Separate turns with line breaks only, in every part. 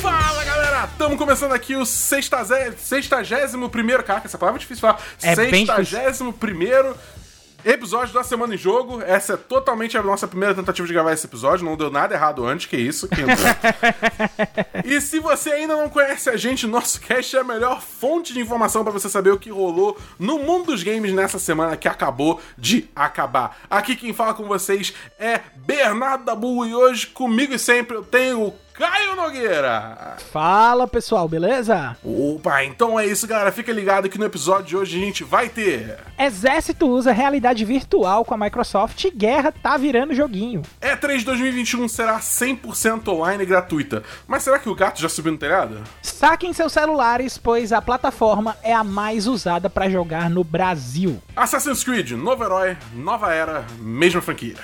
Fala galera, estamos começando aqui o 61 primeiro, caraca, essa palavra é difícil de falar.
É bem
61 primeiro episódio da Semana em Jogo. Essa é totalmente a nossa primeira tentativa de gravar esse episódio, não deu nada errado antes, que isso. Que e se você ainda não conhece a gente, nosso cast é a melhor fonte de informação para você saber o que rolou no mundo dos games nessa semana que acabou de acabar. Aqui quem fala com vocês é Bernardo Dabu e hoje comigo e sempre eu tenho o Caio Nogueira.
Fala pessoal, beleza?
Opa, então é isso, galera. Fica ligado que no episódio de hoje a gente vai ter.
Exército usa realidade virtual com a Microsoft e guerra tá virando joguinho.
E3 2021 será 100% online e gratuita. Mas será que o gato já subiu no telhado?
Saquem seus celulares, pois a plataforma é a mais usada para jogar no Brasil.
Assassin's Creed, novo herói, nova era, mesma franquia.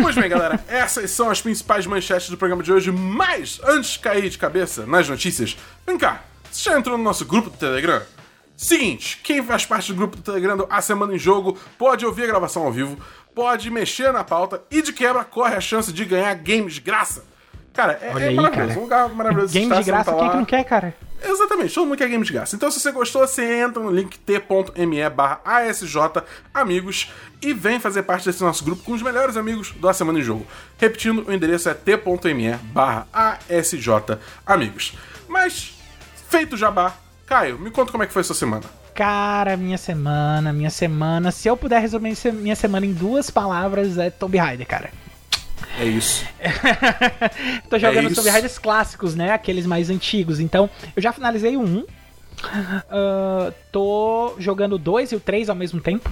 Pois bem, galera, essas são as principais manchetes do programa de hoje, mas antes de cair de cabeça nas notícias, vem cá, você já entrou no nosso grupo do Telegram? Seguinte, quem faz parte do grupo do Telegram do A Semana em Jogo pode ouvir a gravação ao vivo, pode mexer na pauta e de quebra corre a chance de ganhar games de graça. Cara, é,
Olha
é
aí,
maravilhoso,
cara.
um lugar maravilhoso.
Game de graça,
tá
quem
lá.
que não quer, cara?
Exatamente, todo mundo quer game de graça. Então, se você gostou, você entra no link t.me barra ASJ Amigos e vem fazer parte desse nosso grupo com os melhores amigos da Semana em Jogo. Repetindo, o endereço é t.me barra ASJ Amigos. Mas, feito o jabá, Caio, me conta como é que foi a sua semana.
Cara, minha semana, minha semana. Se eu puder resumir minha semana em duas palavras, é Tomb Raider, cara.
É isso.
Tô jogando
isso.
Tomb Raiders clássicos, né? Aqueles mais antigos. Então, eu já finalizei o 1. Ah, tô jogando o 2 e o 3 ao mesmo tempo.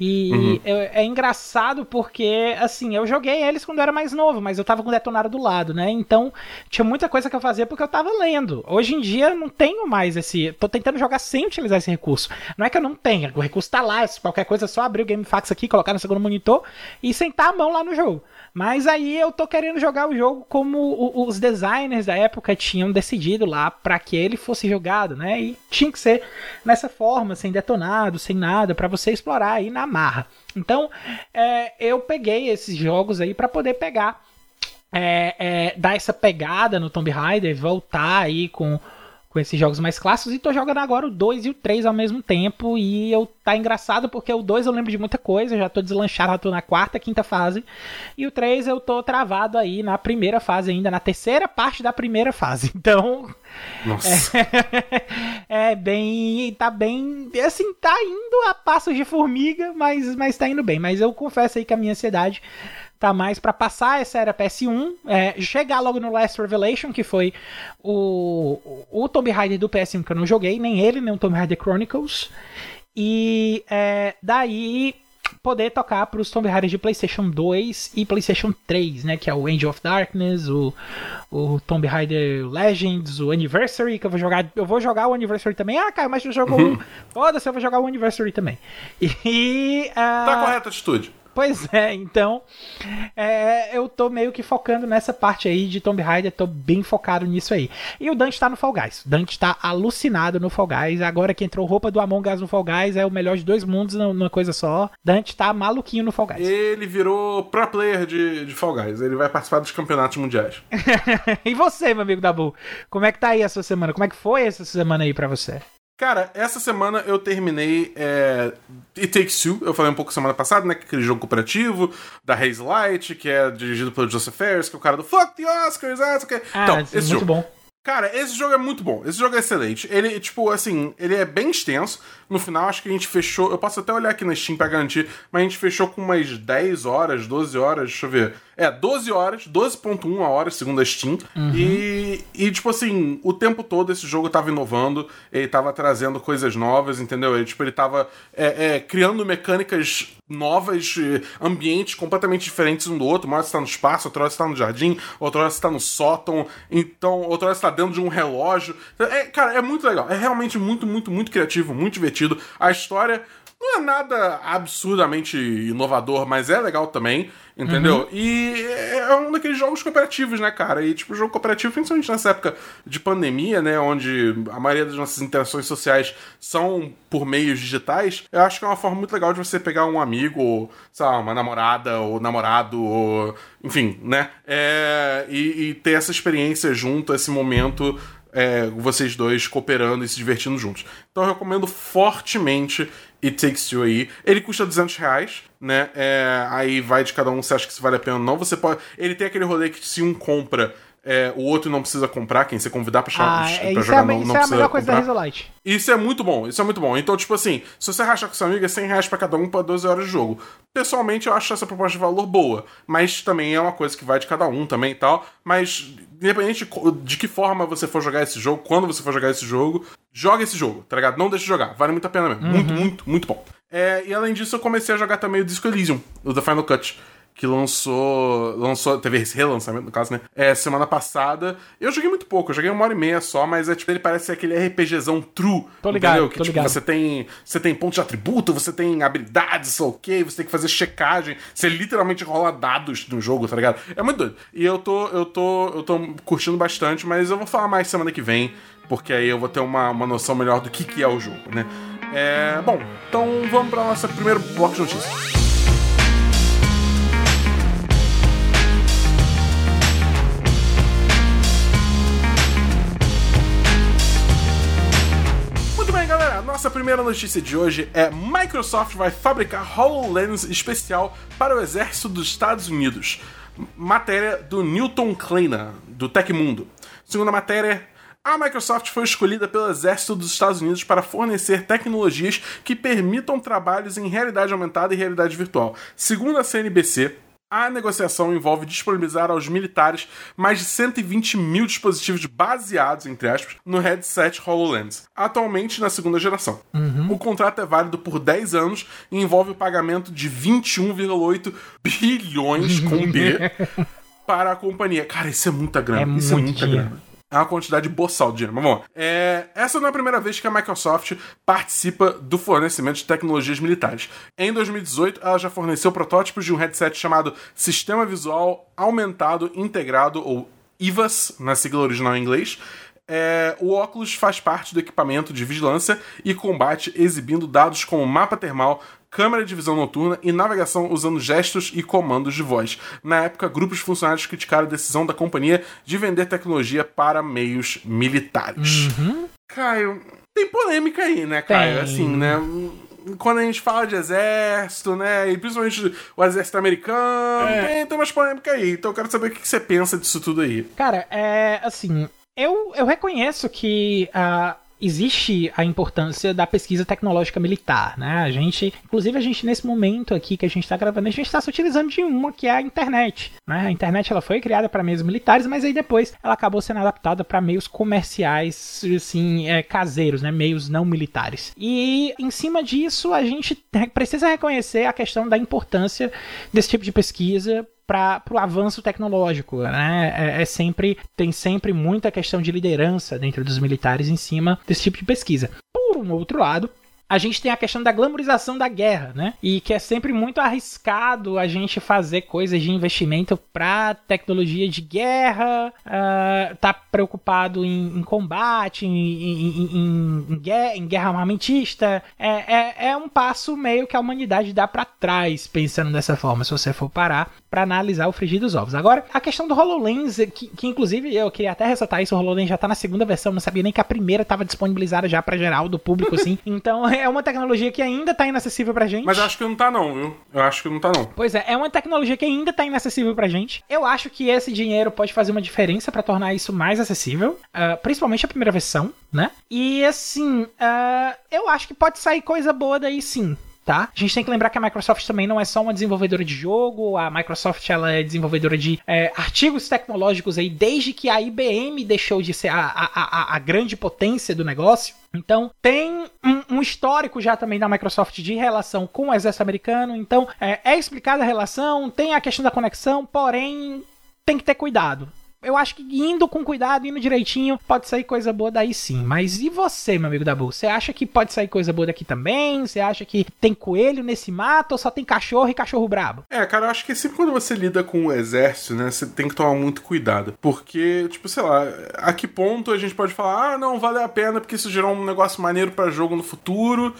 E é, é engraçado porque, assim, eu joguei eles quando eu era mais novo, mas eu tava com o detonário do lado, né? Então, tinha muita coisa que eu fazia porque eu tava lendo. Hoje em dia, eu não tenho mais esse. Tô tentando jogar sem utilizar esse recurso. Não é que eu não tenha, o recurso tá lá, qualquer coisa é só abrir o GameFAQs aqui, colocar no segundo monitor e sentar a mão lá no jogo. Mas aí eu tô querendo jogar o jogo como os designers da época tinham decidido lá pra que ele fosse jogado, né? E tinha que ser nessa forma, sem detonado, sem nada, pra você explorar aí na marra. Então, é, eu peguei esses jogos aí pra poder pegar, é, é, dar essa pegada no Tomb Raider, voltar aí com com esses jogos mais clássicos e tô jogando agora o 2 e o 3 ao mesmo tempo e eu tá engraçado porque o 2 eu lembro de muita coisa, já tô deslanchado, já tô na quarta, quinta fase e o 3 eu tô travado aí na primeira fase ainda, na terceira parte da primeira fase. Então,
Nossa.
é bem, tá bem, assim, tá indo a passos de formiga, mas mas tá indo bem, mas eu confesso aí que a minha ansiedade tá mais pra passar essa era PS1, é, chegar logo no Last Revelation, que foi o, o Tomb Raider do PS1 que eu não joguei, nem ele, nem o Tomb Raider Chronicles. E é, daí poder tocar pros Tomb Raiders de PlayStation 2 e PlayStation 3, né? Que é o Angel of Darkness, o, o Tomb Raider Legends, o Anniversary, que eu vou jogar. Eu vou jogar o Anniversary também. Ah, cara, mas tu jogou um. Foda-se, eu vou jogar o Anniversary também. E. ah,
Tá correta a atitude.
Pois é, então é, eu tô meio que focando nessa parte aí de Tomb Raider, tô bem focado nisso aí. E o Dante tá no Fall Guys. O Dante tá alucinado no Fall Guys. Agora que entrou roupa do Among Us no Fall Guys, é o melhor de dois mundos numa coisa só. Dante tá maluquinho no Fall Guys.
Ele virou pro player de, de Fall Guys. Ele vai participar dos campeonatos mundiais.
e você, meu amigo Dabu? Como é que tá aí a sua semana? Como é que foi essa semana aí pra você?
Cara, essa semana eu terminei é, It Takes Two. Eu falei um pouco semana passada, né? que é Aquele jogo cooperativo da Haze Light, que é dirigido pelo Joseph Ferris, que é o cara do Fuck the Oscars, ah, não sei o quê.
Ah,
então,
muito
esse jogo.
bom.
Cara, esse jogo é muito bom. Esse jogo é excelente. Ele, tipo, assim, ele é bem extenso. No final, acho que a gente fechou. Eu posso até olhar aqui na Steam pra garantir, mas a gente fechou com umas 10 horas, 12 horas, deixa eu ver. É, 12 horas, 12.1 a hora, segundo a Steam. E, e, tipo assim, o tempo todo esse jogo tava inovando, ele tava trazendo coisas novas, entendeu? Ele, tipo, ele tava é, é, criando mecânicas novas, ambientes completamente diferentes um do outro. Uma hora você tá no espaço, outra hora você tá no jardim, outra hora você tá no sótão, então, outra hora você tá dentro de um relógio. É, cara, é muito legal. É realmente muito, muito, muito criativo, muito divertido. A história Não é nada absurdamente inovador, mas é legal também, entendeu? Uhum. E é um daqueles jogos cooperativos, né, cara? E, tipo, jogo cooperativo, principalmente nessa época de pandemia, né, onde a maioria das nossas interações sociais são por meios digitais, eu acho que é uma forma muito legal de você pegar um amigo, ou, sei lá, uma namorada, ou namorado, ou. Enfim, né? É, e, e ter essa experiência junto, esse momento é, vocês dois cooperando e se divertindo juntos. Então eu recomendo fortemente It Takes Two aí. Ele custa 200 reais, né? É, aí vai de cada um se acha que isso vale a pena ou não. Você pode. Ele tem aquele rolê que se um compra é, o outro não precisa comprar, quem você convidar pra, chamar,
ah,
pra
jogar é, não, não Isso é a melhor coisa comprar. da.
Isso é muito bom, isso é muito bom. Então, tipo assim, se você rachar com seu amigo, é 100 reais pra cada um pra 12 horas de jogo. Pessoalmente, eu acho essa proposta de valor boa, mas também é uma coisa que vai de cada um também e tal. Mas, independente de que forma você for jogar esse jogo, quando você for jogar esse jogo, joga esse jogo, tá ligado? Não deixe de jogar, vale muito a pena mesmo. Uhum. Muito, muito, muito bom. É, e além disso, eu comecei a jogar também o Disco Elysium, o The Final Cut que lançou. lançou teve esse relançamento, no caso, né? É, semana passada. Eu joguei muito pouco, eu joguei uma hora e meia só, mas é, tipo, ele parece aquele RPGzão true.
Tô ligado. Entendeu?
Que tipo,
ligado.
você tem. Você tem pontos de atributo, você tem habilidades, sei ok, você tem que fazer checagem. Você literalmente rola dados no jogo, tá ligado? É muito doido. E eu tô. Eu tô. Eu tô curtindo bastante, mas eu vou falar mais semana que vem, porque aí eu vou ter uma, uma noção melhor do que, que é o jogo, né? É, bom, então vamos para nossa primeiro bloco de notícias. Nossa primeira notícia de hoje é Microsoft vai fabricar HoloLens especial para o exército dos Estados Unidos. Matéria do Newton Kleiner, do Tecmundo. Segundo a matéria, a Microsoft foi escolhida pelo exército dos Estados Unidos para fornecer tecnologias que permitam trabalhos em realidade aumentada e realidade virtual. Segundo a CNBC, a negociação envolve disponibilizar aos militares mais de 120 mil dispositivos baseados, entre aspas, no headset HoloLens, atualmente na segunda geração. Uhum. O contrato é válido por 10 anos e envolve o pagamento de 21,8 bilhões com B para a companhia. Cara, isso é muita grana. É isso é muita dinheiro. grana. É uma quantidade boçal de dinheiro. Mas vamos lá. É, essa não é a primeira vez que a Microsoft participa do fornecimento de tecnologias militares. Em 2018, ela já forneceu protótipos de um headset chamado Sistema Visual Aumentado Integrado, ou IVAS, na sigla original em inglês, é, o óculos faz parte do equipamento de vigilância e combate, exibindo dados como mapa termal, câmera de visão noturna e navegação usando gestos e comandos de voz. Na época, grupos de funcionários criticaram a decisão da companhia de vender tecnologia para meios militares.
Uhum.
Caio, tem polêmica aí, né, Caio? Tem. Assim, né? quando a gente fala de exército, né? E principalmente o exército americano, é. tem, tem umas polêmicas aí. Então eu quero saber o que você pensa disso tudo aí.
Cara, é assim. Eu, eu reconheço que uh, existe a importância da pesquisa tecnológica militar, né? A gente, inclusive a gente nesse momento aqui que a gente está gravando, a gente está se utilizando de uma que é a internet, né? A internet ela foi criada para meios militares, mas aí depois ela acabou sendo adaptada para meios comerciais, assim, é, caseiros, né? Meios não militares. E em cima disso a gente precisa reconhecer a questão da importância desse tipo de pesquisa para o avanço tecnológico, né? É, é, sempre tem sempre muita questão de liderança dentro dos militares em cima desse tipo de pesquisa. Por um outro lado, a gente tem a questão da glamorização da guerra, né? E que é sempre muito arriscado a gente fazer coisas de investimento para tecnologia de guerra, uh, tá preocupado em, em combate, em, em, em, guerra, em guerra armamentista. É, é, é, um passo meio que a humanidade dá para trás, pensando dessa forma, se você for parar para analisar o frigir dos ovos. Agora, a questão do HoloLens, que, que inclusive eu queria até ressaltar isso, o HoloLens já tá na segunda versão, não sabia nem que a primeira estava disponibilizada já para geral do público, assim. Então, é uma tecnologia que ainda tá inacessível pra gente.
Mas acho que não tá não, viu? Eu acho que não tá não.
Pois é, é uma tecnologia que ainda tá inacessível pra gente. Eu acho que esse dinheiro pode fazer uma diferença para tornar isso mais acessível, uh, principalmente a primeira versão, né? E assim, uh, eu acho que pode sair coisa boa daí sim tá? A gente tem que lembrar que a Microsoft também não é só uma desenvolvedora de jogo, a Microsoft ela é desenvolvedora de é, artigos tecnológicos aí desde que a IBM deixou de ser a, a, a, a grande potência do negócio. Então, tem um, um, histórico já também da Microsoft de relação com o exército americano. Então, é, é explicada a relação, tem a questão da conexão, porém, tem que ter cuidado eu acho que indo com cuidado, indo direitinho, pode sair coisa boa daí sim. Mas e você, meu amigo Dabu? Você acha que pode sair coisa boa daqui também? Você acha que tem coelho nesse mato ou só tem cachorro e cachorro brabo?
É, cara, eu acho que sempre quando você lida com o exército, né, você tem que tomar muito cuidado. Porque, tipo, sei lá, a que ponto a gente pode falar, ah, não, vale a pena porque isso gerou um negócio maneiro para jogo no futuro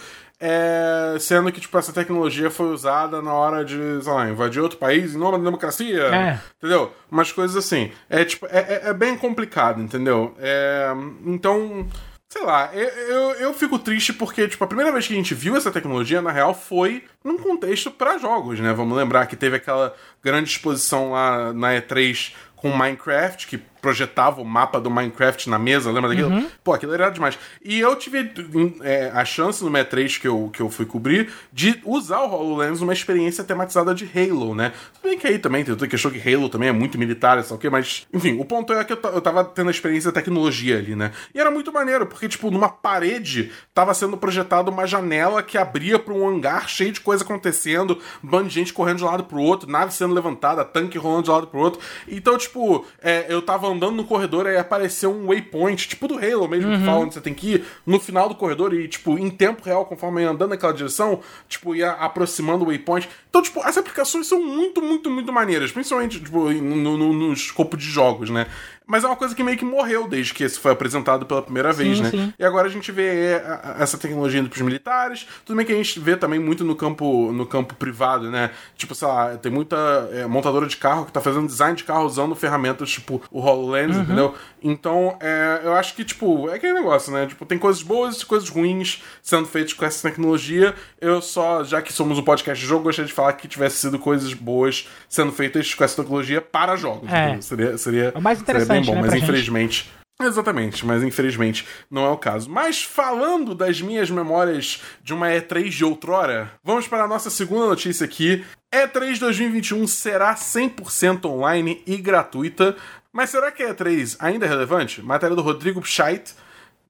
é, sendo que tipo, essa tecnologia foi usada na hora de, sei lá, invadir outro país em nome da democracia. É. Entendeu? Umas coisas assim. É, tipo, é, é, é bem complicado, entendeu? É, então. Sei lá, eu, eu, eu, fico triste porque, tipo, a primeira vez que a gente viu essa tecnologia, na real, foi num contexto para jogos, né? Vamos lembrar que teve aquela grande exposição lá na E3 com Minecraft, que projetava o mapa do Minecraft na mesa, lembra daquilo? Uhum. Pô, aquilo era demais. E eu tive é, a chance no MET3 que eu, que eu fui cobrir de usar o HoloLens numa experiência tematizada de Halo, né? Tudo bem que aí também tem que achou que Halo também é muito militar, sabe o quê? Mas, enfim, o ponto é que eu, eu tava tendo a experiência da tecnologia ali, né? E era muito maneiro, porque, tipo, numa parede tava sendo projetada uma janela que abria para um hangar cheio de coisa acontecendo, um bando de gente correndo de um lado pro outro, nave sendo levantada, tanque rolando de um lado pro outro. Então, tipo, é, eu tava andando no corredor e apareceu um waypoint, tipo do Halo mesmo, uhum. que fala onde você tem que ir, no final do corredor e, tipo, em tempo real, conforme ia andando naquela direção, tipo, ia aproximando o waypoint. Então, tipo, as aplicações são muito, muito, muito maneiras, principalmente, tipo, no, no, no escopo de jogos, né? Mas é uma coisa que meio que morreu desde que esse foi apresentado pela primeira vez, sim, né? Sim. E agora a gente vê é, essa tecnologia indo pros militares. Tudo bem que a gente vê também muito no campo, no campo privado, né? Tipo, sei lá, tem muita é, montadora de carro que tá fazendo design de carro usando ferramentas tipo o HoloLens, uhum. entendeu? Então, é, eu acho que, tipo, é aquele negócio, né? Tipo, tem coisas boas e coisas ruins sendo feitas com essa tecnologia. Eu só, já que somos um podcast de jogo, gostaria de falar que tivesse sido coisas boas sendo feitas com essa tecnologia para jogos. É. Seria, seria,
é o mais interessante bem bom,
né, mas infelizmente. Gente. Exatamente, mas infelizmente não é o caso. Mas falando das minhas memórias de uma E3 de outrora, vamos para a nossa segunda notícia aqui. E3 2021 será 100% online e gratuita. Mas será que a E3 ainda é relevante? Matéria do Rodrigo Scheidt,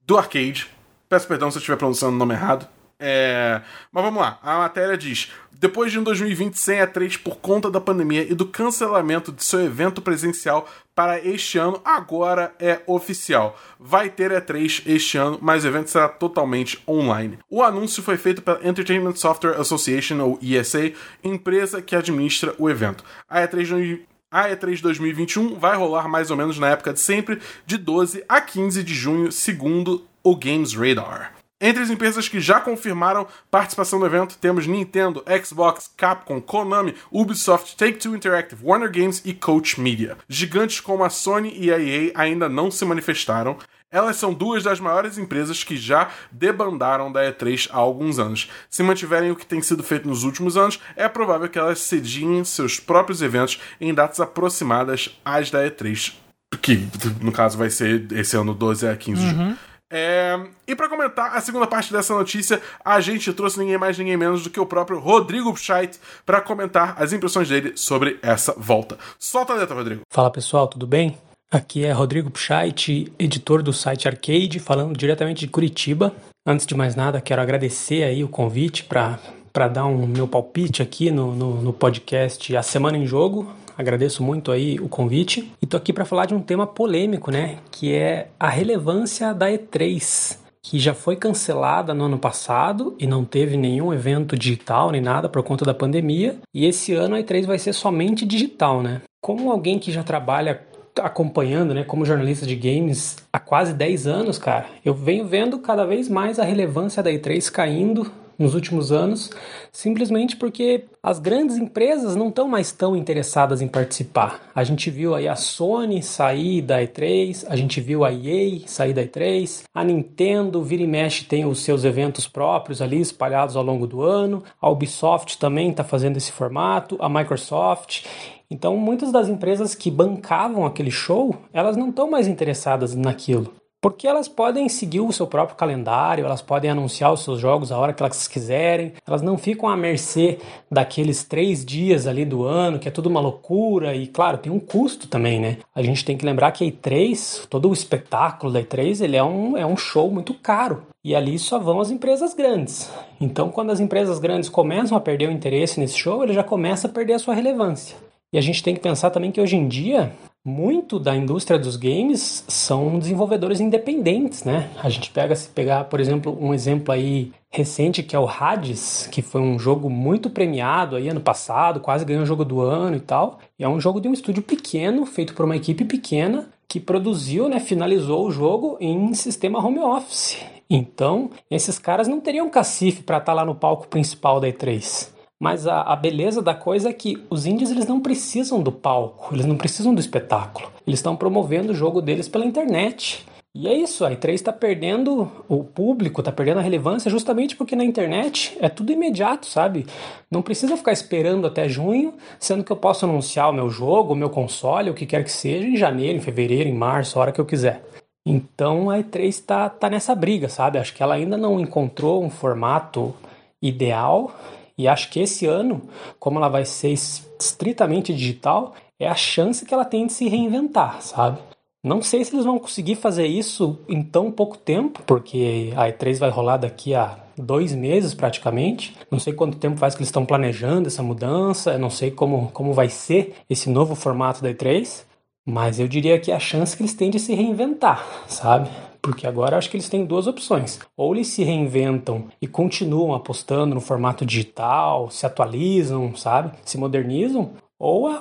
do Arcade. Peço perdão se eu estiver pronunciando o nome errado. É... Mas vamos lá, a matéria diz: depois de um 2020 sem E3 por conta da pandemia e do cancelamento de seu evento presencial para este ano, agora é oficial. Vai ter E3 este ano, mas o evento será totalmente online. O anúncio foi feito pela Entertainment Software Association, ou ESA, empresa que administra o evento. A E3 a E3 2021 vai rolar mais ou menos na época de sempre, de 12 a 15 de junho, segundo o Games Radar. Entre as empresas que já confirmaram participação no evento, temos Nintendo, Xbox, Capcom, Konami, Ubisoft, Take-Two Interactive, Warner Games e Coach Media. Gigantes como a Sony e a EA ainda não se manifestaram. Elas são duas das maiores empresas que já debandaram da E3 há alguns anos. Se mantiverem o que tem sido feito nos últimos anos, é provável que elas cediem seus próprios eventos em datas aproximadas às da E3, que no caso vai ser esse ano 12 a 15 de uhum. É... E para comentar a segunda parte dessa notícia, a gente trouxe ninguém mais, ninguém menos do que o próprio Rodrigo Scheidt para comentar as impressões dele sobre essa volta. Solta a letra, Rodrigo.
Fala pessoal, tudo bem? Aqui é Rodrigo Pscheit, editor do site Arcade, falando diretamente de Curitiba. Antes de mais nada, quero agradecer aí o convite para dar um meu palpite aqui no, no, no podcast A Semana em Jogo, agradeço muito aí o convite. E tô aqui para falar de um tema polêmico, né, que é a relevância da E3, que já foi cancelada no ano passado e não teve nenhum evento digital nem nada por conta da pandemia, e esse ano a E3 vai ser somente digital, né? Como alguém que já trabalha acompanhando, né, como jornalista de games há quase 10 anos, cara, eu venho vendo cada vez mais a relevância da E3 caindo nos últimos anos, simplesmente porque as grandes empresas não estão mais tão interessadas em participar. A gente viu aí a Sony sair da E3, a gente viu a EA sair da E3, a Nintendo vira e mexe tem os seus eventos próprios ali espalhados ao longo do ano, a Ubisoft também está fazendo esse formato, a Microsoft. Então, muitas das empresas que bancavam aquele show, elas não estão mais interessadas naquilo. Porque elas podem seguir o seu próprio calendário, elas podem anunciar os seus jogos a hora que elas quiserem, elas não ficam à mercê daqueles três dias ali do ano, que é tudo uma loucura, e claro, tem um custo também, né? A gente tem que lembrar que a E3, todo o espetáculo da E3, ele é um, é um show muito caro. E ali só vão as empresas grandes. Então, quando as empresas grandes começam a perder o interesse nesse show, ele já começa a perder a sua relevância. E a gente tem que pensar também que hoje em dia muito da indústria dos games são desenvolvedores independentes, né? A gente pega se pegar, por exemplo, um exemplo aí recente que é o Hades, que foi um jogo muito premiado aí ano passado, quase ganhou o jogo do ano e tal. E é um jogo de um estúdio pequeno, feito por uma equipe pequena, que produziu, né, finalizou o jogo em sistema home office. Então, esses caras não teriam cacife para estar tá lá no palco principal da E3. Mas a, a, beleza da coisa é que os indies eles não precisam do palco, eles não precisam do espetáculo. Eles estão promovendo o jogo deles pela internet. E é isso, a E3 está perdendo o público, está perdendo a relevância justamente porque na internet é tudo imediato, sabe? Não precisa ficar esperando até junho, sendo que eu posso anunciar o meu jogo, o meu console, o que quer que seja, em janeiro, em fevereiro, em março, a hora que eu quiser. Então a E3 está tá nessa briga, sabe? Acho que ela ainda não encontrou um formato ideal e acho que esse ano, como ela vai ser estritamente digital, é a chance que ela tem de se reinventar, sabe? Não sei se eles vão conseguir fazer isso em tão pouco tempo, porque a E3 vai rolar daqui a dois meses praticamente. Não sei quanto tempo faz que eles estão planejando essa mudança, não sei como, como vai ser esse novo formato da E3, mas eu diria que é a chance que eles têm de se reinventar, sabe? Porque agora acho que eles têm duas opções. Ou eles se reinventam e continuam apostando no formato digital, se atualizam, sabe? Se modernizam, ou a,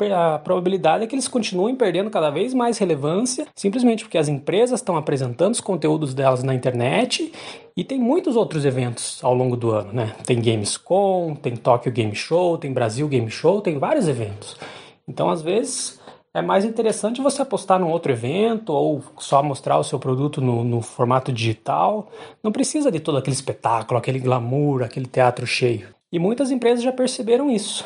a, a, probabilidade é que eles continuem perdendo cada vez mais relevância, simplesmente porque as empresas estão apresentando os conteúdos delas na internet e tem muitos outros eventos ao longo do ano, né? Tem Gamescom, tem Tokyo Game Show, tem Brasil Game Show, tem vários eventos. Então, às vezes, é mais interessante você apostar num outro evento ou só mostrar o seu produto no, no, formato digital. Não precisa de todo aquele espetáculo, aquele glamour, aquele teatro cheio. E muitas empresas já perceberam isso.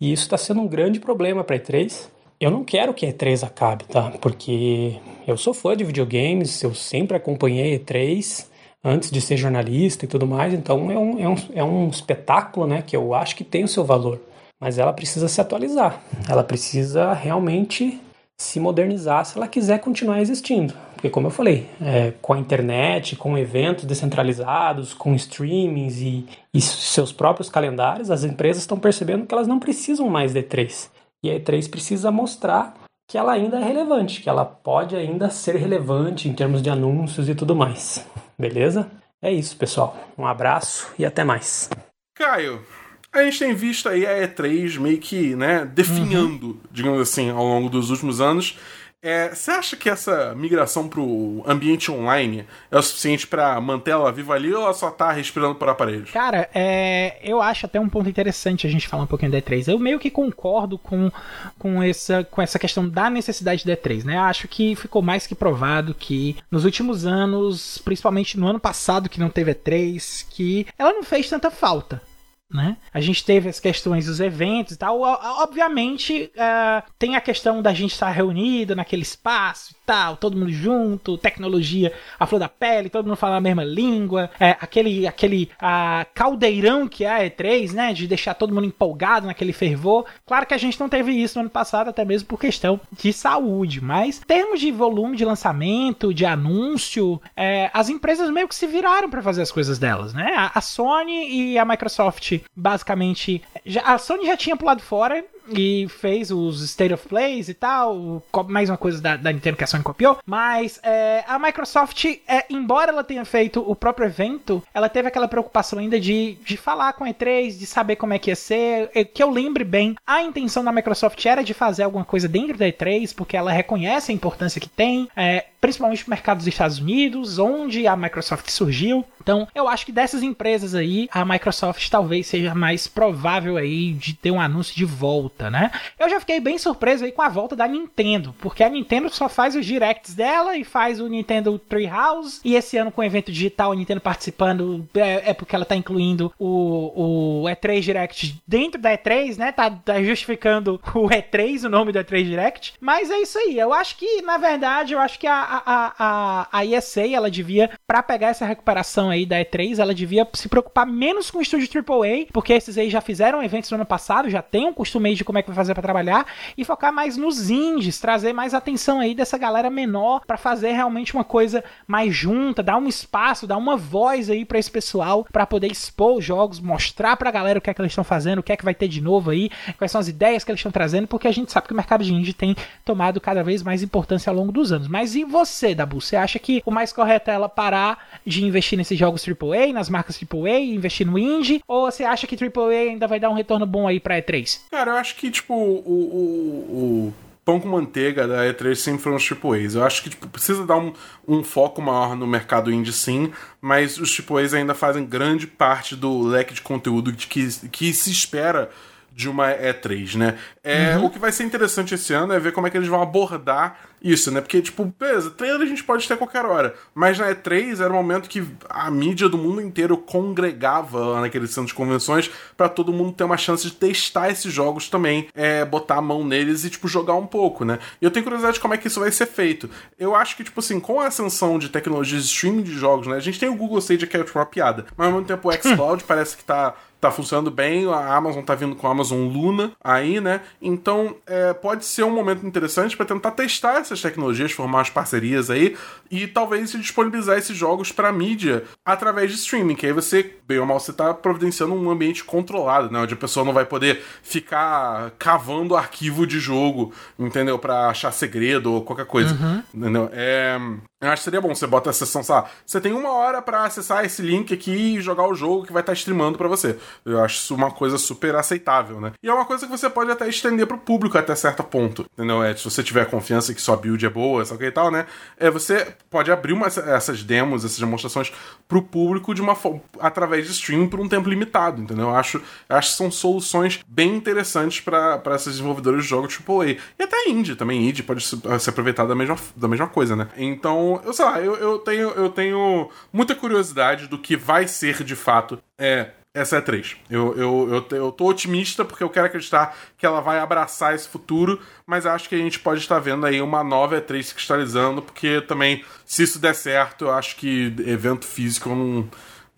E isso está sendo um grande problema para a E3. Eu não quero que a E3 acabe, tá? Porque eu sou fã de videogames, eu sempre acompanhei a E3 antes de ser jornalista e tudo mais, então é um, é um, é um espetáculo né, que eu acho que tem o seu valor mas ela precisa se atualizar. Ela precisa realmente se modernizar se ela quiser continuar existindo. Porque, como eu falei, é, com a internet, com eventos descentralizados, com streamings e, e, seus próprios calendários, as empresas estão percebendo que elas não precisam mais de E3. E a E3 precisa mostrar que ela ainda é relevante, que ela pode ainda ser relevante em termos de anúncios e tudo mais. Beleza? É isso, pessoal. Um abraço e até mais.
Caio, a gente tem visto aí a E3 meio que, né, definhando, uhum. digamos assim, ao longo dos últimos anos. É, você acha que essa migração para o ambiente online é o suficiente para manter ela viva ali ou ela só tá respirando por aparelhos?
Cara, é, eu acho até um ponto interessante a gente falar um pouquinho da E3. Eu meio que concordo com, com, essa, com essa questão da necessidade da E3, né? Acho que ficou mais que provado que nos últimos anos, principalmente no ano passado que não teve E3, que ela não fez tanta falta né? A gente teve as questões dos eventos e tal. Obviamente, uh, tem a questão da gente estar reunido naquele espaço e tal, todo mundo junto, tecnologia a flor da pele, todo mundo fala a mesma língua, é, aquele, aquele uh, caldeirão que é a E3, né? De deixar todo mundo empolgado naquele fervor. Claro que a gente não teve isso no ano passado, até mesmo por questão de saúde, mas em termos de volume de lançamento, de anúncio, é, as empresas meio que se viraram para fazer as coisas delas, né? A, a Sony e a Microsoft basicamente. Já, a Sony já tinha pulado fora e fez os State of Plays e tal, mais uma coisa da, da Nintendo que a Sony copiou, mas é, a Microsoft, é, embora ela tenha feito o próprio evento, ela teve aquela preocupação ainda de, de falar com a E3, de saber como é que ia ser, que eu lembre bem, a intenção da Microsoft era de fazer alguma coisa dentro da E3, porque ela reconhece a importância que tem, é, principalmente no mercado dos Estados Unidos, onde a Microsoft surgiu. Então, eu acho que dessas empresas aí, a Microsoft talvez seja mais provável aí de ter um anúncio de volta, né? Eu já fiquei bem surpreso aí com a volta da Nintendo, porque a Nintendo só faz os directs dela e faz o Nintendo Treehouse, e esse ano com o evento digital, a Nintendo participando, é, é porque ela tá incluindo o, o E3 Direct dentro da E3, né? Tá, tá justificando o E3, o nome do E3 Direct. Mas é isso aí, eu acho que, na verdade, eu acho que a a, a, a ESA, ela devia, para pegar essa recuperação aí da E3, ela devia se preocupar menos com o estúdio AAA, porque esses aí já fizeram eventos no ano passado, já tem um costume de como é que vai fazer para trabalhar e focar mais nos indies, trazer mais atenção aí dessa galera menor para fazer realmente uma coisa mais junta, dar um espaço, dar uma voz aí para esse pessoal para poder expor os jogos, mostrar pra galera o que é que eles estão fazendo, o que é que vai ter de novo aí, quais são as ideias que eles estão trazendo, porque a gente sabe que o mercado de indie tem tomado cada vez mais importância ao longo dos anos. Mas e você, Dabu? Você acha que o mais correto é ela parar de investir nesses jogos AAA, nas marcas AAA, investir no indie? Ou você acha que AAA ainda vai dar um retorno bom aí pra E3?
Cara, eu acho que, tipo, o, o, o pão com manteiga da E3 sempre foram os AAAs. Eu acho que tipo, precisa dar um, um foco maior no mercado indie, sim, mas os AAAs ainda fazem grande parte do leque de conteúdo que, que se espera de uma E3, né? É, uhum. O que vai ser interessante esse ano é ver como é que eles vão abordar isso, né? Porque, tipo, beleza, trailer a gente pode ter a qualquer hora, mas na E3 era o momento que a mídia do mundo inteiro congregava naquele centro de convenções para todo mundo ter uma chance de testar esses jogos também, é, botar a mão neles e, tipo, jogar um pouco, né? E eu tenho curiosidade de como é que isso vai ser feito. Eu acho que, tipo assim, com a ascensão de tecnologias de streaming de jogos, né? A gente tem o Google Stage que é tipo, uma piada, mas ao mesmo tempo o xCloud parece que tá tá funcionando bem, a Amazon tá vindo com a Amazon Luna aí, né? Então é, pode ser um momento interessante para tentar testar essas tecnologias, formar as parcerias aí e talvez disponibilizar esses jogos para mídia através de streaming, que aí você, bem ou mal, você tá providenciando um ambiente controlado, né? Onde a pessoa não vai poder ficar cavando arquivo de jogo, entendeu? Para achar segredo ou qualquer coisa, uhum. entendeu? É, eu acho que seria bom você bota a sessão, sabe? Você tem uma hora para acessar esse link aqui e jogar o jogo que vai estar tá streamando para você. Eu acho isso uma coisa super aceitável, né? E é uma coisa que você pode até estender pro público até certo ponto, entendeu? É, se você tiver confiança que sua build é boa, sabe e tal, né? É, você pode abrir uma, essas demos, essas demonstrações pro público de uma através de streaming por um tempo limitado, entendeu? Eu acho, eu acho que são soluções bem interessantes para esses desenvolvedores de jogos AAA. E até indie também, indie pode se, se aproveitar da mesma, da mesma coisa, né? Então, eu sei lá, eu, eu, tenho, eu tenho muita curiosidade do que vai ser de fato é, essa é 3. Eu, eu, eu, eu tô otimista porque eu quero acreditar que ela vai abraçar esse futuro, mas acho que a gente pode estar vendo aí uma nova E3 se cristalizando, porque também, se isso der certo, eu acho que evento físico não,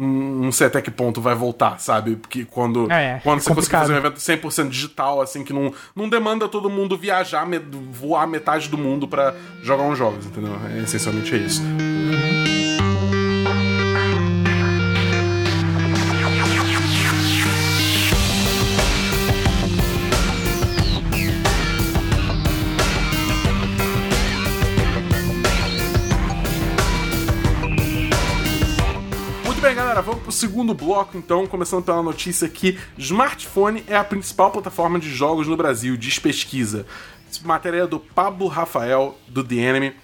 não sei até que ponto vai voltar, sabe? Porque quando, é, é quando é você conseguir fazer um evento 100% digital, assim, que não, não demanda todo mundo viajar, voar metade do mundo para jogar uns jogos, entendeu? É, essencialmente é isso. Segundo bloco então, começando pela notícia que smartphone é a principal plataforma de jogos no Brasil, diz pesquisa. Matéria do Pablo Rafael, do The Enemy.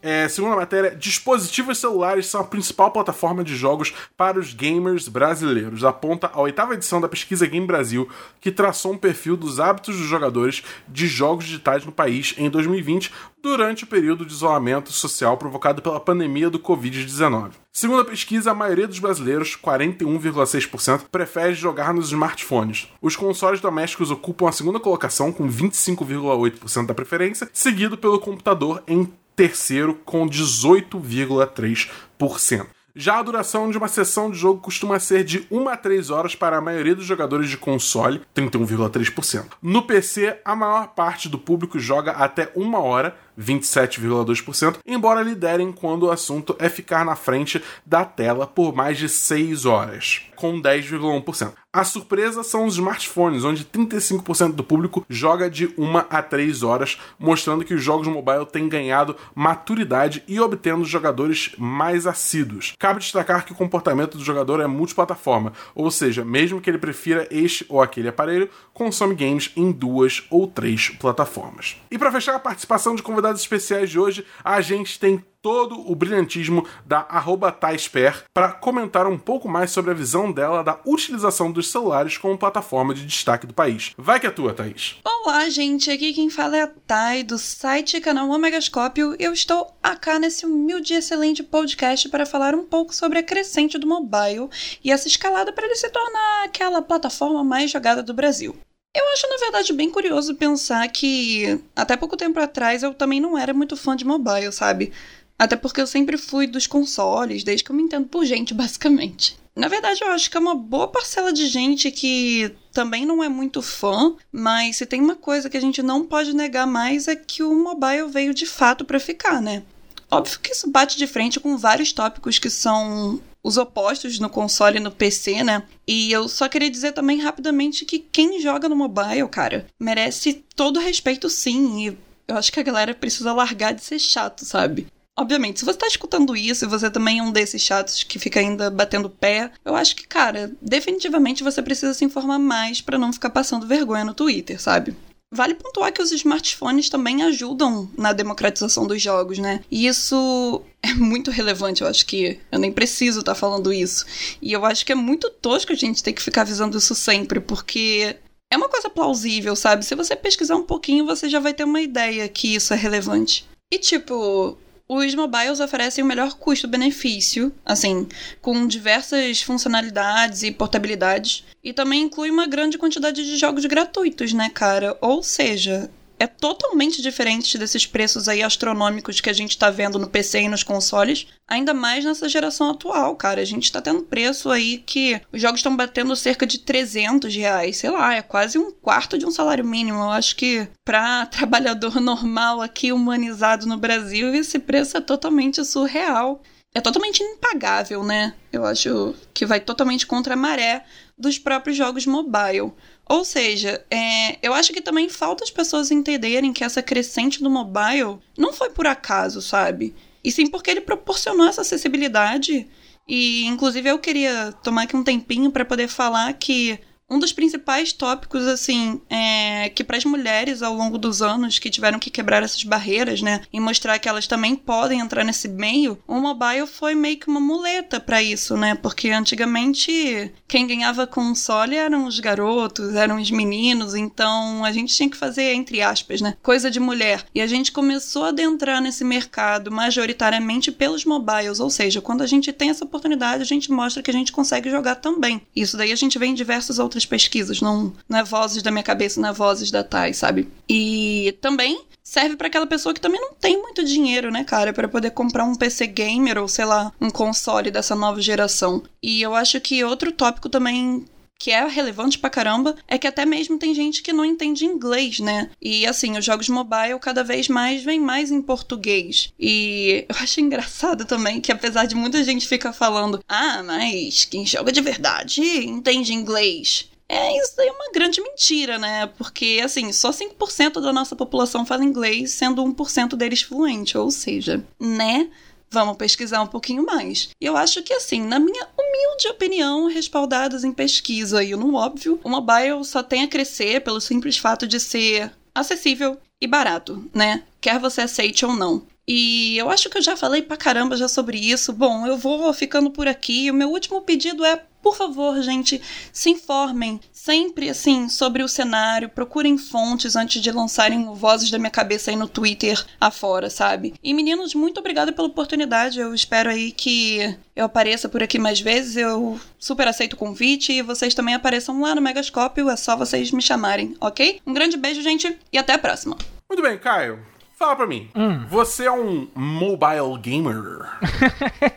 É, segundo a matéria, dispositivos celulares são a principal plataforma de jogos para os gamers brasileiros. Aponta a oitava edição da pesquisa Game Brasil, que traçou um perfil dos hábitos dos jogadores de jogos digitais no país em 2020, durante o período de isolamento social provocado pela pandemia do Covid-19. Segundo a pesquisa, a maioria dos brasileiros, 41,6%, prefere jogar nos smartphones. Os consoles domésticos ocupam a segunda colocação, com 25,8% da preferência, seguido pelo computador em terceiro com 18,3%. Já a duração de uma sessão de jogo costuma ser de 1 a 3 horas para a maioria dos jogadores de console, 31,3%. No PC, a maior parte do público joga até 1 hora, 27,2%, embora liderem quando o assunto é ficar na frente da tela por mais de 6 horas, com 10,1%. A surpresa são os smartphones, onde 35% do público joga de 1 a 3 horas, mostrando que os jogos mobile têm ganhado maturidade e obtendo jogadores mais assíduos. Cabe destacar que o comportamento do jogador é multiplataforma, ou seja, mesmo que ele prefira este ou aquele aparelho, consome games em duas ou três plataformas. E para fechar a participação de convidados convidados especiais de hoje, a gente tem todo o brilhantismo da Taisper para comentar um pouco mais sobre a visão dela da utilização dos celulares como plataforma de destaque do país. Vai que é tua, Thaís.
Olá, gente. Aqui quem fala é a Thay, do site e canal Omegascópio. Eu estou acá nesse humilde e excelente podcast para falar um pouco sobre a crescente do mobile e essa escalada para ele se tornar aquela plataforma mais jogada do Brasil. Eu acho, na verdade, bem curioso pensar que até pouco tempo atrás eu também não era muito fã de mobile, sabe? Até porque eu sempre fui dos consoles, desde que eu me entendo por gente, basicamente. Na verdade, eu acho que é uma boa parcela de gente que também não é muito fã, mas se tem uma coisa que a gente não pode negar mais é que o mobile veio de fato para ficar, né? Óbvio que isso bate de frente com vários tópicos que são os opostos no console e no PC, né? E eu só queria dizer também rapidamente que quem joga no mobile, cara, merece todo respeito sim. E eu acho que a galera precisa largar de ser chato, sabe? Obviamente, se você tá escutando isso e você também é um desses chatos que fica ainda batendo pé, eu acho que, cara, definitivamente você precisa se informar mais para não ficar passando vergonha no Twitter, sabe? Vale pontuar que os smartphones também ajudam na democratização dos jogos, né? E isso é muito relevante, eu acho que eu nem preciso estar tá falando isso. E eu acho que é muito tosco a gente ter que ficar avisando isso sempre, porque é uma coisa plausível, sabe? Se você pesquisar um pouquinho, você já vai ter uma ideia que isso é relevante. E tipo, os mobiles oferecem o melhor custo-benefício, assim, com diversas funcionalidades e portabilidades, e também inclui uma grande quantidade de jogos gratuitos, né, cara? Ou seja, é totalmente diferente desses preços aí astronômicos que a gente tá vendo no PC e nos consoles, ainda mais nessa geração atual, cara. A gente tá tendo preço aí que os jogos estão batendo cerca de 300 reais, sei lá, é quase um quarto de um salário mínimo. Eu acho que pra trabalhador normal aqui, humanizado no Brasil, esse preço é totalmente surreal. É totalmente impagável, né? Eu acho que vai totalmente contra a maré dos próprios jogos mobile. Ou seja, é, eu acho que também falta as pessoas entenderem que essa crescente do mobile não foi por acaso, sabe? E sim porque ele proporcionou essa acessibilidade. E, inclusive, eu queria tomar aqui um tempinho para poder falar que um dos principais tópicos, assim, é que para as mulheres ao longo dos anos que tiveram que quebrar essas barreiras, né, e mostrar que elas também podem entrar nesse meio, o mobile foi meio que uma muleta para isso, né? Porque antigamente quem ganhava console eram os garotos, eram os meninos, então a gente tinha que fazer entre aspas, né, coisa de mulher. E a gente começou a adentrar nesse mercado majoritariamente pelos mobiles, ou seja, quando a gente tem essa oportunidade, a gente mostra que a gente consegue jogar também. Isso daí a gente vê em diversas outras outras pesquisas, não, não é vozes da minha cabeça, não é vozes da Thay, sabe? E também serve para aquela pessoa que também não tem muito dinheiro, né, cara, para poder comprar um PC gamer ou sei lá, um console dessa nova geração. E eu acho que outro tópico também que é relevante pra caramba é que até mesmo tem gente que não entende inglês, né? E assim, os jogos mobile cada vez mais vêm mais em português. E eu acho engraçado também que apesar de muita gente ficar falando: "Ah, mas quem joga de verdade entende inglês". É, isso daí é uma grande mentira, né? Porque, assim, só 5% da nossa população fala inglês, sendo 1% deles fluente, ou seja, né? Vamos pesquisar um pouquinho mais. E eu acho que, assim, na minha humilde opinião, respaldadas em pesquisa e no óbvio, o mobile só tem a crescer pelo simples fato de ser acessível e barato, né? Quer você aceite ou não. E eu acho que eu já falei pra caramba já sobre isso. Bom, eu vou ficando por aqui. O meu último pedido é por favor, gente, se informem sempre assim sobre o cenário, procurem fontes antes de lançarem vozes da minha cabeça aí no Twitter afora, sabe? E meninos, muito obrigada pela oportunidade. Eu espero aí que eu apareça por aqui mais vezes. Eu super aceito o convite e vocês também apareçam lá no Megascópio, é só vocês me chamarem, ok? Um grande beijo, gente, e até a próxima.
Muito bem, Caio. Fala pra mim. Hum. Você é um mobile gamer?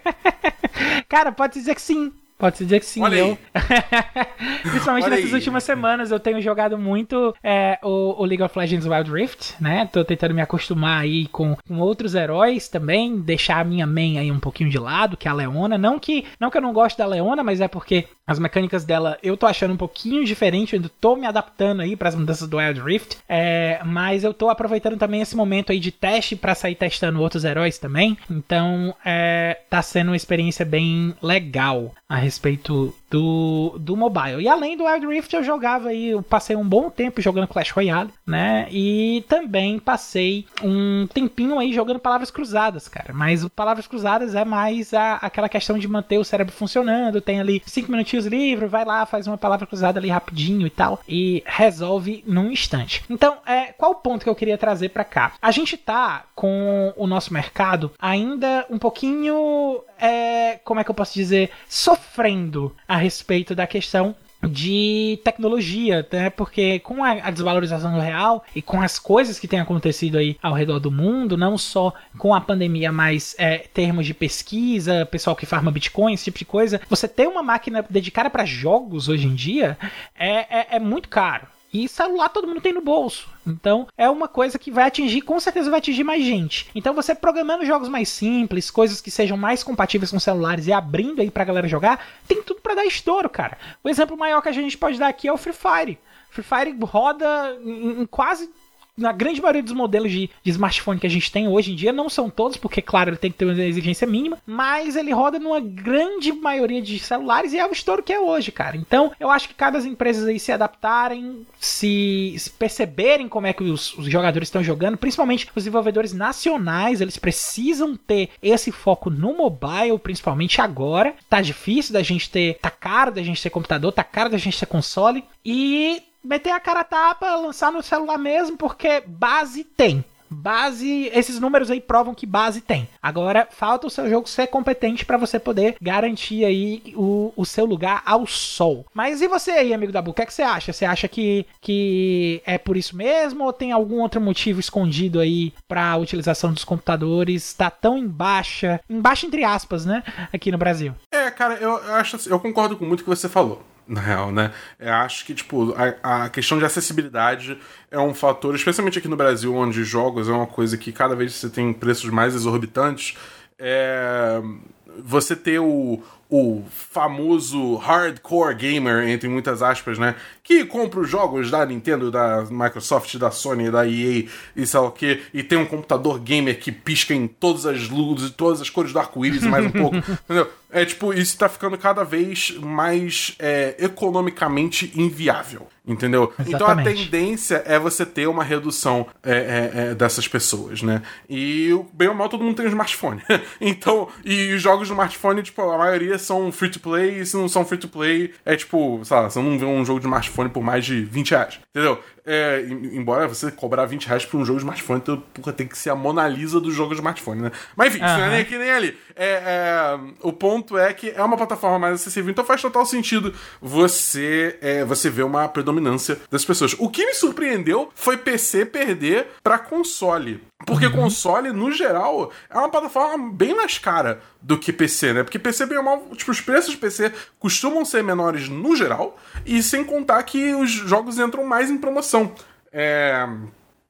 Cara, pode dizer que sim. Pode-se dizer que sim, Olha eu. Principalmente Olha nessas aí. últimas semanas, eu tenho jogado muito é, o, o, League of Legends Wild Rift, né? Tô tentando me acostumar aí com, com, outros heróis também, deixar a minha main aí um pouquinho de lado, que é a Leona. Não que, não que eu não goste da Leona, mas é porque as mecânicas dela eu tô achando um pouquinho diferente, eu ainda tô me adaptando aí para as mudanças do Wild Rift. É, mas eu tô aproveitando também esse momento aí de teste para sair testando outros heróis também. Então, é, tá sendo uma experiência bem legal a respeito do, do mobile. E além do Wild Rift, eu jogava aí, eu passei um bom tempo jogando Clash Royale, né? E também passei um tempinho aí jogando Palavras Cruzadas, cara. Mas o Palavras Cruzadas é mais a, aquela questão de manter o cérebro funcionando. Tem ali cinco minutinhos livre, vai lá, faz uma palavra cruzada ali rapidinho e tal, e resolve num instante. Então, é, qual o ponto que eu queria trazer para cá? A gente tá com o nosso mercado ainda um pouquinho, é, como é que eu posso dizer, sofrendo a respeito da questão de tecnologia, né? Porque com a, desvalorização do real e com as coisas que têm acontecido aí ao redor do mundo, não só com a pandemia, mas é, termos de pesquisa, pessoal que farma Bitcoin, esse tipo de coisa, você ter uma máquina dedicada para jogos hoje em dia é, é, é muito caro. E celular todo mundo tem no bolso. Então é uma coisa que vai atingir, com certeza vai atingir mais gente. Então você programando jogos mais simples, coisas que sejam mais compatíveis com celulares e abrindo aí pra galera jogar, tem tudo para dar estouro, cara. O exemplo maior que a gente pode dar aqui é o Free Fire. Free Fire roda em quase na grande maioria dos modelos de, de, smartphone que a gente tem hoje em dia, não são todos, porque, claro, ele tem que ter uma exigência mínima, mas ele roda numa grande maioria de celulares e é o estouro que é hoje, cara. Então, eu acho que cada as empresas aí se adaptarem, se, perceberem como é que os, os jogadores estão jogando, principalmente os desenvolvedores nacionais, eles precisam ter esse foco no mobile, principalmente agora. Tá difícil da gente ter, tá caro da gente ter computador, tá caro da gente ter console e meter a cara tapa, lançar no celular mesmo, porque base tem. Base, esses números aí provam que base tem. Agora falta o seu jogo ser competente para você poder garantir aí o, o seu lugar ao sol. Mas e você aí, amigo da Bu, o que, é que você acha? Você acha que, que é por isso mesmo ou tem algum outro motivo escondido aí para a utilização dos computadores estar tá tão em baixa, em baixa entre aspas, né, aqui no Brasil?
É, cara, eu, eu acho, assim, eu concordo com muito o que você falou na real, né? Eu acho que, tipo, a, a, questão de acessibilidade é um fator, especialmente aqui no Brasil, onde jogos é uma coisa que cada vez você tem preços mais exorbitantes. É, você ter o, o famoso hardcore gamer, entre muitas aspas, né? Que compra os jogos da Nintendo, da Microsoft, da Sony, da EA e sei lá o que, e tem um computador gamer que pisca em todas as luzes, todas as cores do arco-íris e mais um pouco, entendeu? É tipo, isso tá ficando cada vez mais é, economicamente inviável. Entendeu? Exatamente. Então a tendência é você ter uma redução é, é, é, dessas pessoas, né? E bem ou mal todo mundo tem um smartphone. então, e os jogos do smartphone, tipo, a maioria são free to play, e se não são free to play, é tipo, sei lá, você não vê um jogo de smartphone por mais de 20 reais. Entendeu? É, embora você cobrar 20 reais por um jogo de smartphone, então porra, tem que ser a Mona Lisa do jogo de smartphone, né? Mas enfim, uhum. isso não é nem aqui nem ali. É, é, o ponto é que é uma plataforma mais acessível, então faz total sentido você, é, você ver uma predominância das pessoas. O que me surpreendeu foi PC perder para console. Porque uhum. console, no geral, é uma plataforma bem mais cara do que PC, né? Porque PC, bem ou mal, tipo, os preços de PC costumam ser menores no geral, e sem contar que os jogos entram mais em promoção. É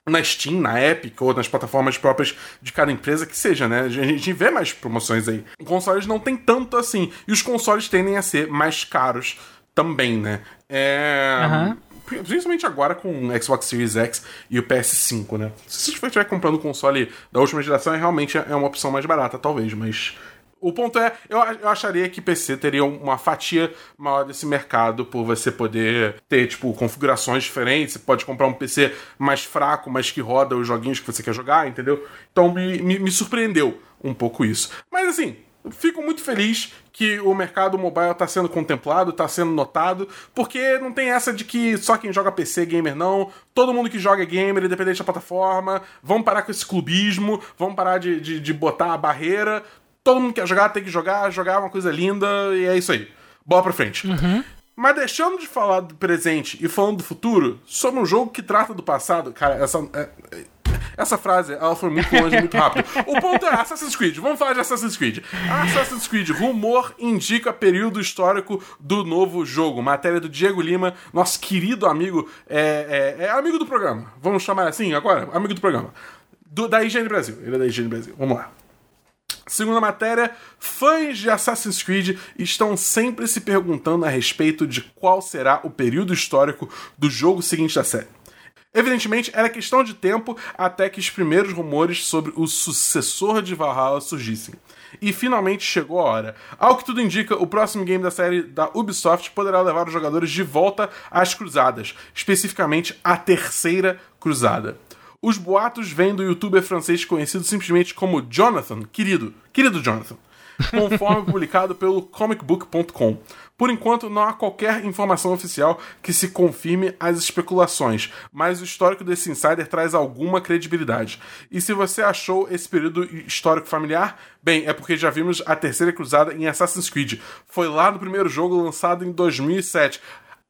na Steam, na Epic ou nas plataformas próprias de cada empresa que seja, né? A gente vê mais promoções aí. Consoles não tem tanto assim. E os consoles tendem a ser mais caros também, né? É. Uhum. Principalmente agora com o Xbox Series X e o PS5, né? Se você estiver comprando o console da última geração, realmente é uma opção mais barata, talvez, mas. O ponto é, eu, eu acharia que PC teria uma fatia maior desse mercado por você poder ter, tipo, configurações diferentes. Você pode comprar um PC mais fraco, mas que roda os joguinhos que você quer jogar, entendeu? Então me, me, me surpreendeu um pouco isso. Mas assim, fico muito feliz que o mercado mobile está sendo contemplado, está sendo notado, porque não tem essa de que só quem joga PC é gamer, não. Todo mundo que joga é gamer, independente da plataforma. Vamos parar com esse clubismo, vamos parar de, de, de botar a barreira. Todo mundo quer jogar, tem que jogar, jogar é uma coisa linda, e é isso aí. Bola pra frente.
Uhum.
Mas deixando de falar do presente e falando do futuro, sobre um jogo que trata do passado, cara, essa. É, essa frase, ela foi muito longe, muito rápido. O ponto é Assassin's Creed. Vamos falar de Assassin's Creed. Assassin's Creed, rumor indica período histórico do novo jogo. Matéria do Diego Lima, nosso querido amigo, é, é, é amigo do programa. Vamos chamar assim agora? Amigo do programa. Do, da IGN Brasil. Ele é da IGN Brasil. Vamos lá. Segunda matéria, fãs de Assassin's Creed estão sempre se perguntando a respeito de qual será o período histórico do jogo seguinte da série. Evidentemente, era questão de tempo até que os primeiros rumores sobre o sucessor de Valhalla surgissem. E finalmente chegou a hora. Ao que tudo indica, o próximo game da série da Ubisoft poderá levar os jogadores de volta às cruzadas, especificamente a terceira cruzada. Os boatos vêm do youtuber francês conhecido simplesmente como Jonathan, querido, querido Jonathan, conforme publicado pelo comicbook.com. Por enquanto, não há qualquer informação oficial que se confirme as especulações, mas o histórico desse insider traz alguma credibilidade. E se você achou esse período histórico familiar, bem, é porque já vimos a Terceira Cruzada em Assassin's Creed. Foi lá no primeiro jogo lançado em 2007.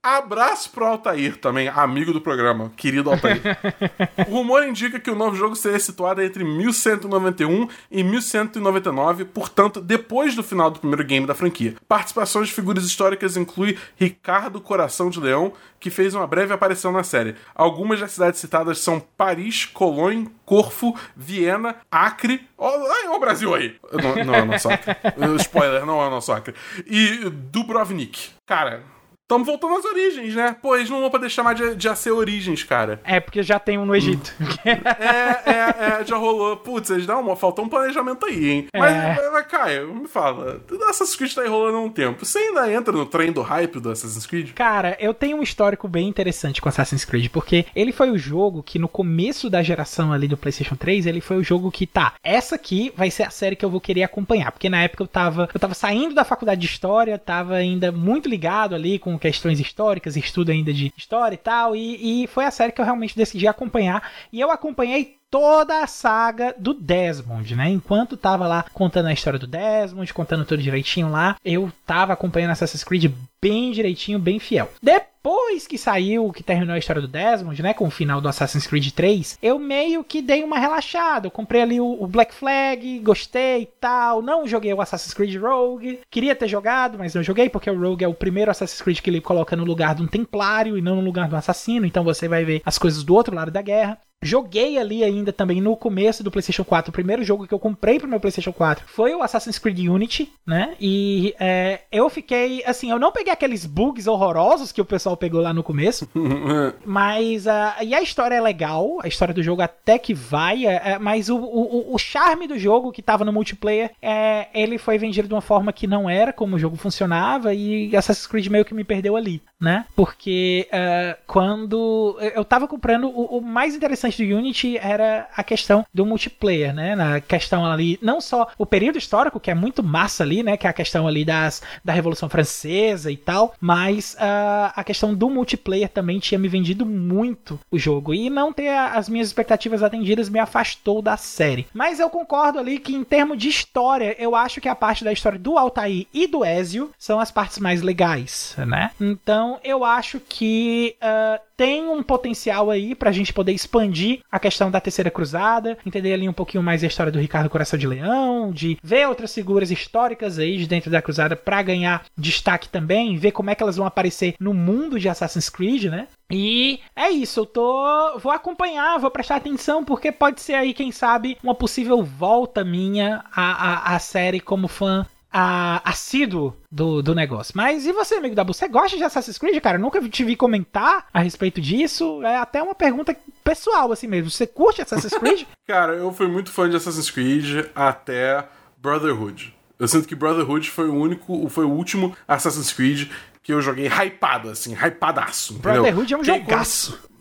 Abraço pro Altair também, amigo do programa, querido Altair. o rumor indica que o novo jogo seria situado entre 1191 e 1199, portanto, depois do final do primeiro game da franquia. Participações de figuras históricas inclui Ricardo Coração de Leão, que fez uma breve aparição na série. Algumas das cidades citadas são Paris, Colônia, Corfu, Viena, Acre. Olha o Brasil aí! Não, não é o nosso Acre. Spoiler, não é o nosso Acre. E Dubrovnik. Cara, Estamos voltando às origens, né? Pô, eles não vão poder chamar de, de AC Origens, cara.
É, porque já tem um no Egito.
é, é, é, já rolou. Putz, eles dão uma. Faltou um planejamento aí, hein? Mas, é. mas, Caio, me fala. Assassin's Creed tá aí rolando há um tempo. Você ainda entra no trem do hype do Assassin's Creed?
Cara, eu tenho um histórico bem interessante com Assassin's Creed, porque ele foi o jogo que no começo da geração ali do PlayStation 3, ele foi o jogo que, tá, essa aqui vai ser a série que eu vou querer acompanhar. Porque na época eu tava, eu tava saindo da faculdade de História, tava ainda muito ligado ali com questões históricas, estudo ainda de história e tal, e, e foi a série que eu realmente decidi acompanhar. E eu acompanhei toda a saga do Desmond, né? Enquanto tava lá contando a história do Desmond, contando tudo direitinho lá, eu tava acompanhando Assassin's Creed bem direitinho, bem fiel. Depois que saiu, que terminou a história do Desmond, né, com o final do Assassin's Creed 3, eu meio que dei uma relaxada. Eu comprei ali o, Black Flag, gostei e tal. Não joguei o Assassin's Creed Rogue. Queria ter jogado, mas não joguei porque o Rogue é o primeiro Assassin's Creed que ele coloca no lugar de um templário e não no lugar de um assassino. Então você vai ver as coisas do outro lado da guerra. Joguei ali ainda também no começo do PlayStation 4. O primeiro jogo que eu comprei pro meu PlayStation 4 foi o Assassin's Creed Unity, né? E é, eu fiquei, assim, eu não peguei aqueles bugs horrorosos que o pessoal pegou lá no começo. mas, uh, e a história é legal, a história do jogo até que vai, é, é, mas o, o, o, charme do jogo que tava no multiplayer, é, ele foi vendido de uma forma que não era como o jogo funcionava e Assassin's Creed meio que me perdeu ali, né? Porque uh, quando eu tava comprando o, o mais interessante do Unity era a questão do multiplayer, né? Na questão ali, não só o período histórico, que é muito massa ali, né? Que é a questão ali das, da Revolução Francesa e tal, mas uh, a questão do multiplayer também tinha me vendido muito o jogo. E não ter as minhas expectativas atendidas me afastou da série. Mas eu concordo ali que, em termos de história, eu acho que a parte da história do Altair e do Ezio são as partes mais legais, né? Então eu acho que. Uh, tem um potencial aí pra gente poder expandir a questão da Terceira Cruzada, entender ali um pouquinho mais a história do Ricardo Coração de Leão, de ver outras figuras históricas aí de dentro da Cruzada para ganhar destaque também, ver como é que elas vão aparecer no mundo de Assassin's Creed, né? E é isso, eu tô. Vou acompanhar, vou prestar atenção, porque pode ser aí, quem sabe, uma possível volta minha à, à, à série como fã a, assíduo do, do negócio. Mas e você, amigo da Você gosta de Assassin's Creed, cara? Eu nunca te vi comentar a respeito disso. É até uma pergunta pessoal, assim mesmo. Você curte Assassin's Creed?
cara, eu fui muito fã de Assassin's Creed até Brotherhood. Eu sinto que Brotherhood foi o único, foi o último Assassin's Creed que eu joguei hypado, assim, hypadaço.
Brotherhood é um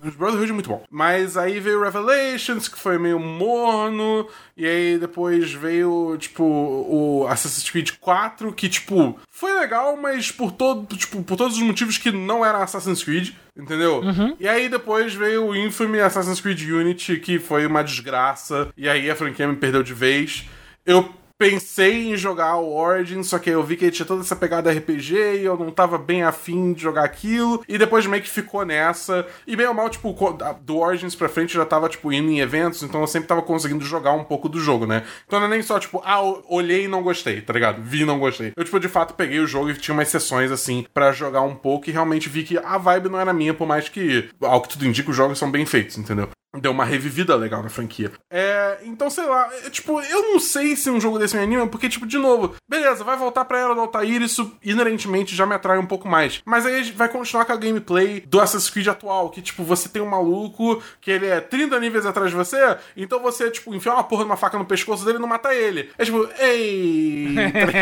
jogaço.
Brotherhood é muito bom. Mas aí veio Revelations, que foi meio morno. E aí depois veio, tipo, o Assassin's Creed 4, que, tipo, foi legal, mas por todo, tipo, por todos os motivos que não era Assassin's Creed, entendeu?
Uhum.
E aí depois veio o infame Assassin's Creed Unity, que foi uma desgraça. E aí a franquia me perdeu de vez. Eu pensei em jogar o Origin, só que eu vi que ele tinha toda essa pegada RPG e eu não tava bem afim de jogar aquilo. E depois meio que ficou nessa. E bem ou mal, tipo, do Origins pra frente eu já tava, tipo, indo em eventos, então eu sempre tava conseguindo jogar um pouco do jogo, né? Então não é nem só, tipo, ah, olhei e não gostei, tá ligado? Vi e não gostei. Eu, tipo, de fato peguei o jogo e tinha umas sessões, assim, para jogar um pouco e realmente vi que a vibe não era minha, por mais que, ao que tudo indica, os jogos são bem feitos, entendeu? Deu uma revivida legal na franquia. É, então, sei lá, é, tipo, eu não sei se um jogo desse me anima, porque, tipo, de novo, beleza, vai voltar pra Era do Altair, isso inerentemente já me atrai um pouco mais. Mas aí vai continuar com a gameplay do Assassin's Creed atual, que, tipo, você tem um maluco que ele é 30 níveis atrás de você, então você, tipo, enfia uma porra de uma faca no pescoço dele e não mata ele. É tipo, ei!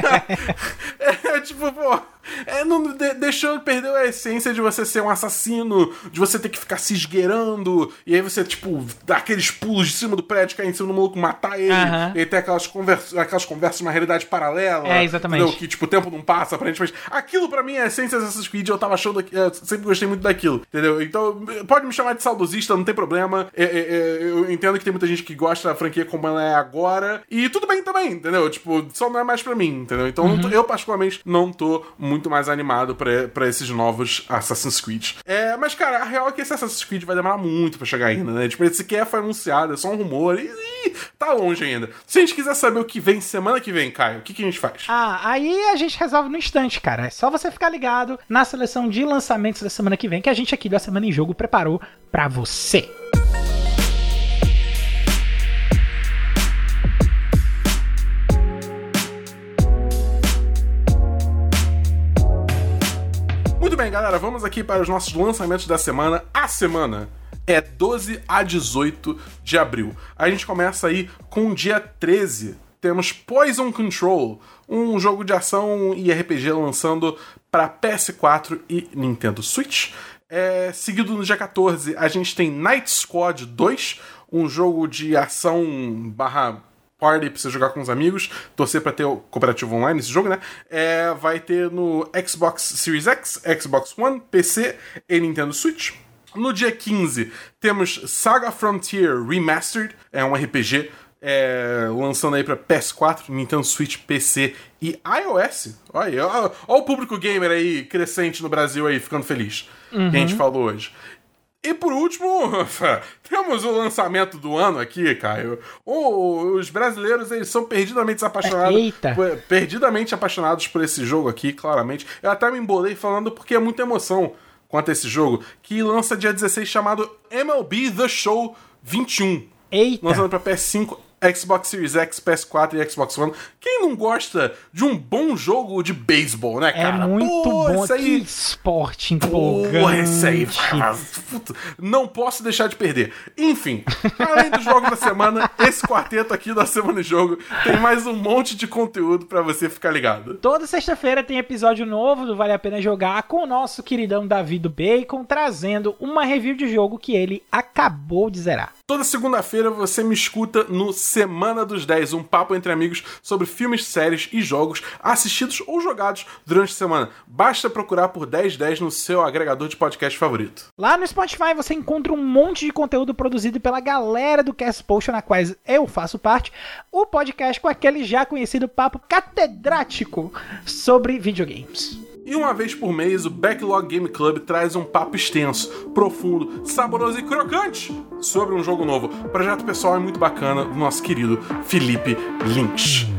Tá é, tipo, pô. É, não, de, deixou, perdeu a essência de você ser um assassino, de você ter que ficar se esgueirando, e aí você, tipo, dar aqueles pulos de cima do prédio, cair em cima do maluco, matar ele,
uhum.
e ter aquelas, conversas aquelas conversas numa realidade paralela.
É, exatamente.
Entendeu? Que, tipo, o tempo não passa, aparentemente. Aquilo pra mim é a essência dessas Creed, eu tava achando, eu sempre gostei muito daquilo, entendeu? Então, pode me chamar de saudosista, não tem problema. É, é, é, eu entendo que tem muita gente que gosta da franquia como ela é agora, e tudo bem também, entendeu? Tipo, só não é mais pra mim, entendeu? Então, uhum. eu particularmente não tô muito mais animado para esses novos Assassin's Creed. É, mas, cara, a real é que esse Assassin's Creed vai demorar muito para chegar ainda, né? Tipo, esse sequer foi anunciado, é só um rumor e, e, tá longe ainda. Se a gente quiser saber o que vem semana que vem, Caio, o que, que a gente faz?
Ah, aí a gente resolve no instante, cara. É só você ficar ligado na seleção de lançamentos da semana que vem que a gente aqui da Semana em Jogo preparou para você.
Muito bem, galera, vamos aqui para os nossos lançamentos da semana. A semana é 12 a 18 de abril. A gente começa aí com o dia 13. Temos Poison Control, um jogo de ação e RPG lançando para PS4 e Nintendo Switch. É, seguido no dia 14, a gente tem Night Squad 2, um jogo de ação barra party pra você jogar com os amigos, torcer para ter o cooperativo online esse jogo, né? É, vai ter no Xbox Series X, Xbox One, PC e Nintendo Switch. No dia 15, temos Saga Frontier Remastered, é um RPG é, lançando aí para PS4, Nintendo Switch, PC e iOS. Olha, olha, olha o público gamer aí crescente no Brasil aí, ficando feliz. Uhum. Que a gente falou hoje. E por último, temos o lançamento do ano aqui, Caio. os brasileiros eles são perdidamente apaixonados.
Eita.
Perdidamente apaixonados por esse jogo aqui, claramente. Eu até me embolei falando porque é muita emoção quanto a esse jogo, que lança dia 16 chamado MLB The Show 21.
Eita.
Lançando pra PS5 Xbox Series X, PS4 e Xbox One. Quem não gosta de um bom jogo de beisebol, né, cara?
É muito
Pô,
bom.
Aí...
Que esporte empolgante.
Porra, isso aí. Não posso deixar de perder. Enfim, além dos jogos da semana, esse quarteto aqui da Semana de Jogo tem mais um monte de conteúdo para você ficar ligado.
Toda sexta-feira tem episódio novo do Vale a Pena Jogar com o nosso queridão Davi do Bacon, trazendo uma review de jogo que ele acabou de zerar.
Toda segunda-feira você me escuta no Semana dos 10, um papo entre amigos sobre filmes, séries e jogos assistidos ou jogados durante a semana. Basta procurar por 1010 no seu agregador de podcast favorito.
Lá no Spotify você encontra um monte de conteúdo produzido pela galera do Cast Potion, na qual eu faço parte, o podcast com aquele já conhecido papo catedrático sobre videogames.
E uma vez por mês, o Backlog Game Club traz um papo extenso, profundo, saboroso e crocante sobre um jogo novo. O projeto pessoal é muito bacana do nosso querido Felipe Lynch.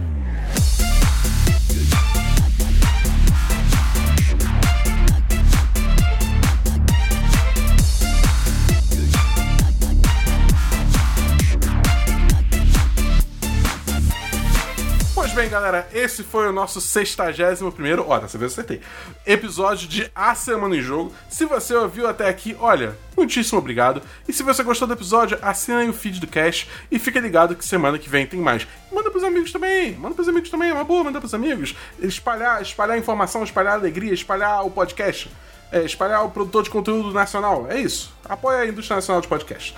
Bem, galera, esse foi o nosso 61 primeiro, ó, dessa vez eu acertei, episódio de A Semana em Jogo. Se você ouviu até aqui, olha, muitíssimo obrigado. E se você gostou do episódio, assina aí o feed do Cash e fica ligado que semana que vem tem mais. Manda pros amigos também, manda pros amigos também, é uma boa, manda pros amigos. Espalhar, espalhar informação, espalhar alegria, espalhar o podcast. É, espalhar o produtor de conteúdo nacional. É isso. Apoia a indústria nacional de podcast.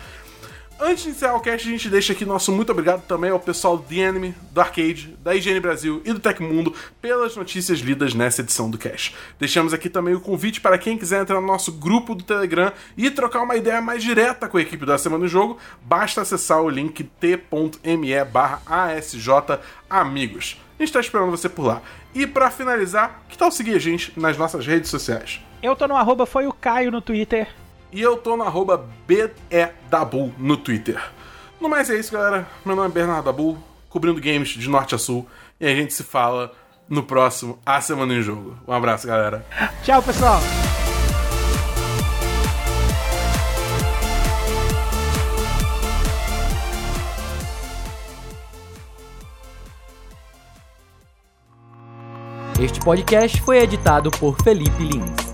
Antes de encerrar o cast, a gente deixa aqui nosso muito obrigado também ao pessoal do The Anime, do Arcade, da IGN Brasil e do Tecmundo pelas notícias lidas nessa edição do cast. Deixamos aqui também o convite para quem quiser entrar no nosso grupo do Telegram e trocar uma ideia mais direta com a equipe da Semana do Jogo, basta acessar o link t.me barra amigos. A gente está esperando você por lá. E para finalizar, que tal seguir a gente nas nossas redes sociais?
Eu tô no arroba foi o Caio no Twitter.
E eu tô no arroba BEDABU no Twitter. No mais é isso, galera. Meu nome é Bernardo Dabu, cobrindo games de norte a sul. E a gente se fala no próximo A Semana em Jogo. Um abraço, galera.
Tchau, pessoal.
Este podcast foi editado por Felipe Lins.